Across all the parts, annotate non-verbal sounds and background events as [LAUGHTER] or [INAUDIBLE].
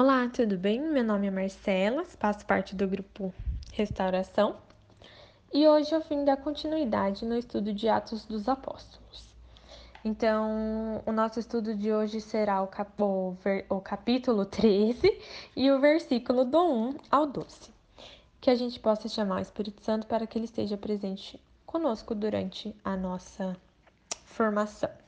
Olá, tudo bem? Meu nome é Marcela, faço parte do grupo Restauração e hoje eu vim dar continuidade no estudo de Atos dos Apóstolos. Então, o nosso estudo de hoje será o, cap o, o capítulo [LAUGHS] 13 e o versículo do 1 ao 12. Que a gente possa chamar o Espírito Santo para que ele esteja presente conosco durante a nossa formação.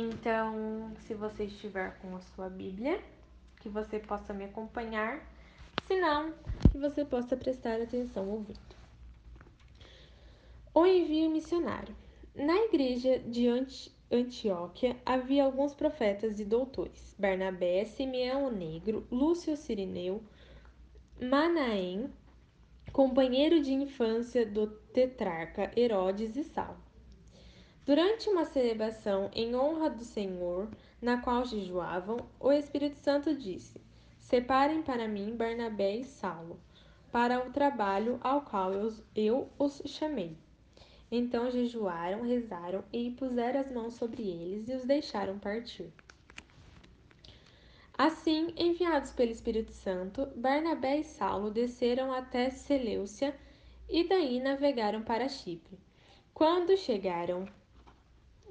Então, se você estiver com a sua Bíblia, que você possa me acompanhar, se não, que você possa prestar atenção ouvindo. O envio missionário. Na igreja de Antioquia havia alguns profetas e doutores: Barnabé, Simeão o Negro, Lúcio Sirineu, Manaém, companheiro de infância do tetrarca Herodes e Saulo. Durante uma celebração em honra do Senhor, na qual jejuavam, o Espírito Santo disse: Separem para mim Barnabé e Saulo, para o trabalho ao qual eu, os chamei. Então jejuaram, rezaram e puseram as mãos sobre eles e os deixaram partir. Assim, enviados pelo Espírito Santo, Barnabé e Saulo desceram até Seleucia e daí navegaram para Chipre. Quando chegaram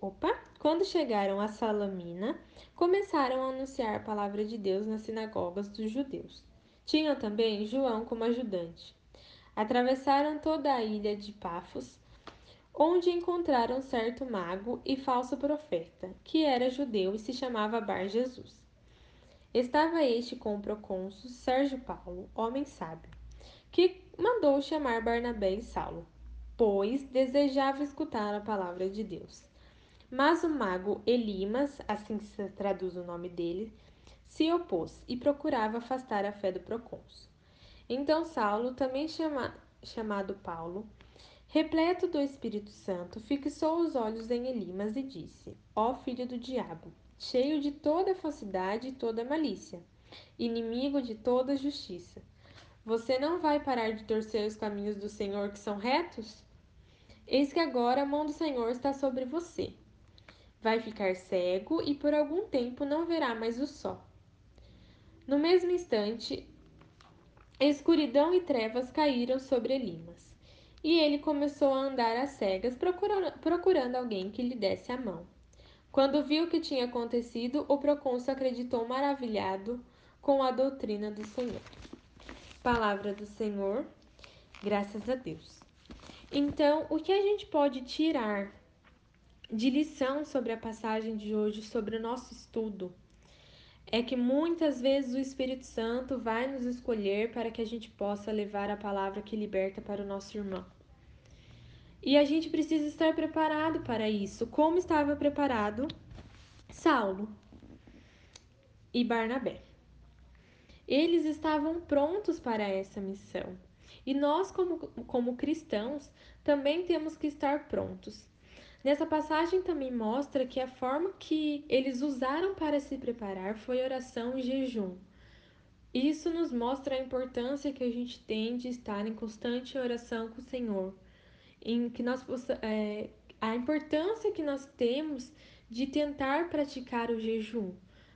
Opa! Quando chegaram a Salamina, começaram a anunciar a palavra de Deus nas sinagogas dos judeus. Tinham também João como ajudante. Atravessaram toda a ilha de Pafos, onde encontraram certo mago e falso profeta, que era judeu e se chamava Bar Jesus. Estava este com o procônsul Sérgio Paulo, homem sábio, que mandou chamar Barnabé e Saulo, pois desejava escutar a palavra de Deus. Mas o mago Elimas, assim se traduz o nome dele, se opôs e procurava afastar a fé do procônsul. Então Saulo, também chama, chamado Paulo, repleto do Espírito Santo, fixou os olhos em Elimas e disse: Ó filho do diabo, cheio de toda falsidade e toda malícia, inimigo de toda justiça, você não vai parar de torcer os caminhos do Senhor que são retos? Eis que agora a mão do Senhor está sobre você Vai ficar cego e por algum tempo não verá mais o sol. No mesmo instante, escuridão e trevas caíram sobre Elimas, e ele começou a andar às cegas, procurando, procurando alguém que lhe desse a mão. Quando viu o que tinha acontecido, o procônsul acreditou maravilhado com a doutrina do Senhor. Palavra do Senhor, graças a Deus. Então, o que a gente pode tirar de lição sobre a passagem de hoje, sobre o nosso estudo, é que muitas vezes o Espírito Santo vai nos escolher para que a gente possa levar a palavra que liberta para o nosso irmão. E a gente precisa estar preparado para isso, como estava preparado Saulo e Barnabé. Eles estavam prontos para essa missão. E nós, como, como cristãos, também temos que estar prontos. Nessa passagem também mostra que a forma que eles usaram para se preparar foi oração e jejum. Isso nos mostra a importância que a gente tem de estar em constante oração com o Senhor, em que nós é, a importância que nós temos de tentar praticar o jejum,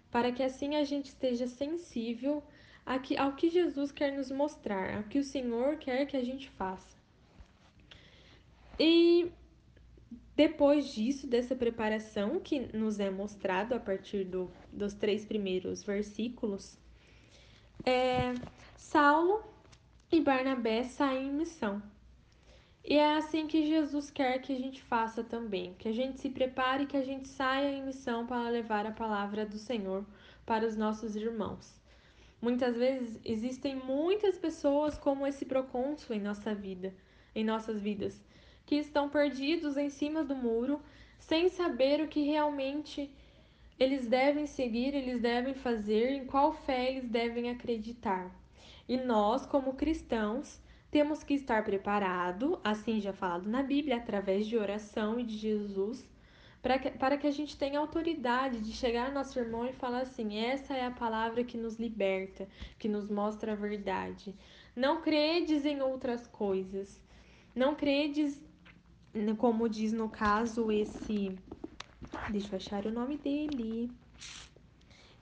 para que assim a gente esteja sensível ao que Jesus quer nos mostrar, ao que o Senhor quer que a gente faça. E depois disso, dessa preparação que nos é mostrado a partir do, dos três primeiros versículos, é, Saulo e Barnabé saem em missão. E é assim que Jesus quer que a gente faça também, que a gente se prepare, que a gente saia em missão para levar a palavra do Senhor para os nossos irmãos. Muitas vezes existem muitas pessoas como esse procônsul em nossa vida, em nossas vidas, que estão perdidos em cima do muro, sem saber o que realmente eles devem seguir, eles devem fazer, em qual fé eles devem acreditar. E nós, como cristãos, temos que estar preparado, assim já falado na Bíblia, através de oração e de Jesus, para que, para que a gente tenha autoridade de chegar ao nosso irmão e falar assim: essa é a palavra que nos liberta, que nos mostra a verdade. Não credes em outras coisas. Não credes, como diz no caso esse. Deixa eu achar o nome dele.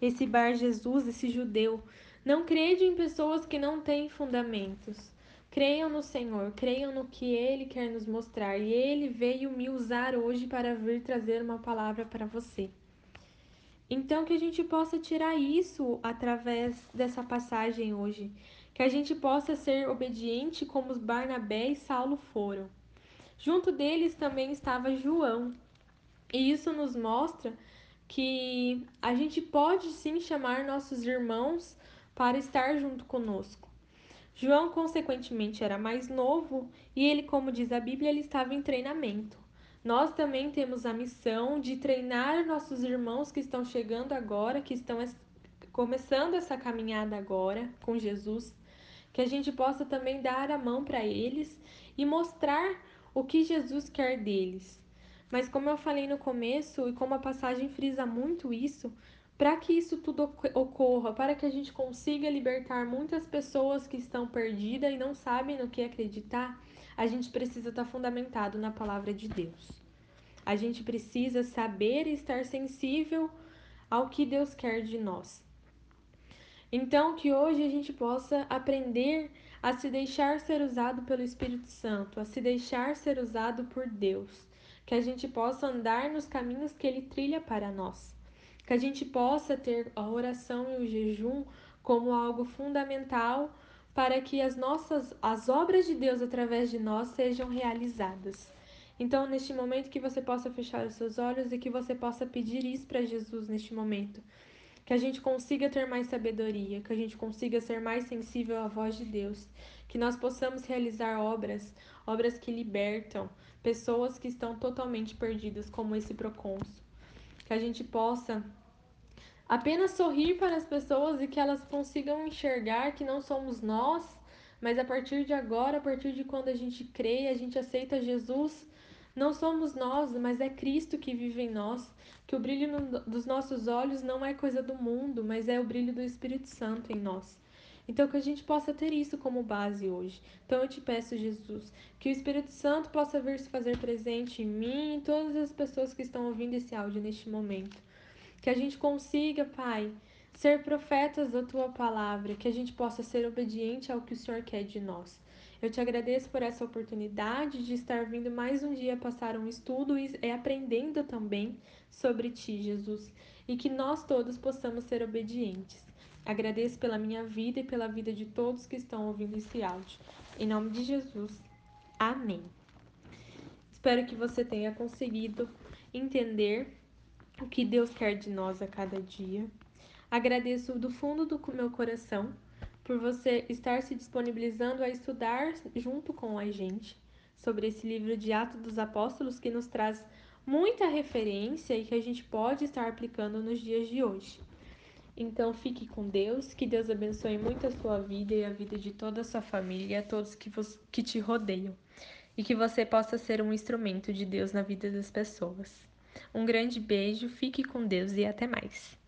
Esse Bar Jesus, esse judeu. Não crede em pessoas que não têm fundamentos. Creiam no Senhor, creiam no que Ele quer nos mostrar. E Ele veio me usar hoje para vir trazer uma palavra para você. Então, que a gente possa tirar isso através dessa passagem hoje. Que a gente possa ser obediente como os Barnabé e Saulo foram. Junto deles também estava João. E isso nos mostra que a gente pode sim chamar nossos irmãos para estar junto conosco. João, consequentemente, era mais novo e ele, como diz a Bíblia, ele estava em treinamento. Nós também temos a missão de treinar nossos irmãos que estão chegando agora, que estão começando essa caminhada agora com Jesus, que a gente possa também dar a mão para eles e mostrar o que Jesus quer deles. Mas como eu falei no começo e como a passagem frisa muito isso, para que isso tudo ocorra, para que a gente consiga libertar muitas pessoas que estão perdidas e não sabem no que acreditar, a gente precisa estar fundamentado na palavra de Deus. A gente precisa saber e estar sensível ao que Deus quer de nós. Então, que hoje a gente possa aprender a se deixar ser usado pelo Espírito Santo, a se deixar ser usado por Deus, que a gente possa andar nos caminhos que Ele trilha para nós. Que a gente possa ter a oração e o jejum como algo fundamental para que as nossas as obras de Deus através de nós sejam realizadas. Então, neste momento que você possa fechar os seus olhos e que você possa pedir isso para Jesus neste momento, que a gente consiga ter mais sabedoria, que a gente consiga ser mais sensível à voz de Deus, que nós possamos realizar obras, obras que libertam pessoas que estão totalmente perdidas, como esse procônsul. Que a gente possa apenas sorrir para as pessoas e que elas consigam enxergar que não somos nós, mas a partir de agora, a partir de quando a gente crê, a gente aceita Jesus, não somos nós, mas é Cristo que vive em nós, que o brilho dos nossos olhos não é coisa do mundo, mas é o brilho do Espírito Santo em nós. Então, que a gente possa ter isso como base hoje. Então, eu te peço, Jesus, que o Espírito Santo possa vir se fazer presente em mim e em todas as pessoas que estão ouvindo esse áudio neste momento que a gente consiga, Pai, ser profetas da tua palavra, que a gente possa ser obediente ao que o Senhor quer de nós. Eu te agradeço por essa oportunidade de estar vindo mais um dia passar um estudo e aprendendo também sobre ti, Jesus, e que nós todos possamos ser obedientes. Agradeço pela minha vida e pela vida de todos que estão ouvindo esse áudio. Em nome de Jesus. Amém. Espero que você tenha conseguido entender o que Deus quer de nós a cada dia. Agradeço do fundo do meu coração por você estar se disponibilizando a estudar junto com a gente sobre esse livro de Atos dos Apóstolos que nos traz muita referência e que a gente pode estar aplicando nos dias de hoje. Então fique com Deus, que Deus abençoe muito a sua vida e a vida de toda a sua família e a todos que, que te rodeiam. E que você possa ser um instrumento de Deus na vida das pessoas. Um grande beijo, fique com Deus e até mais.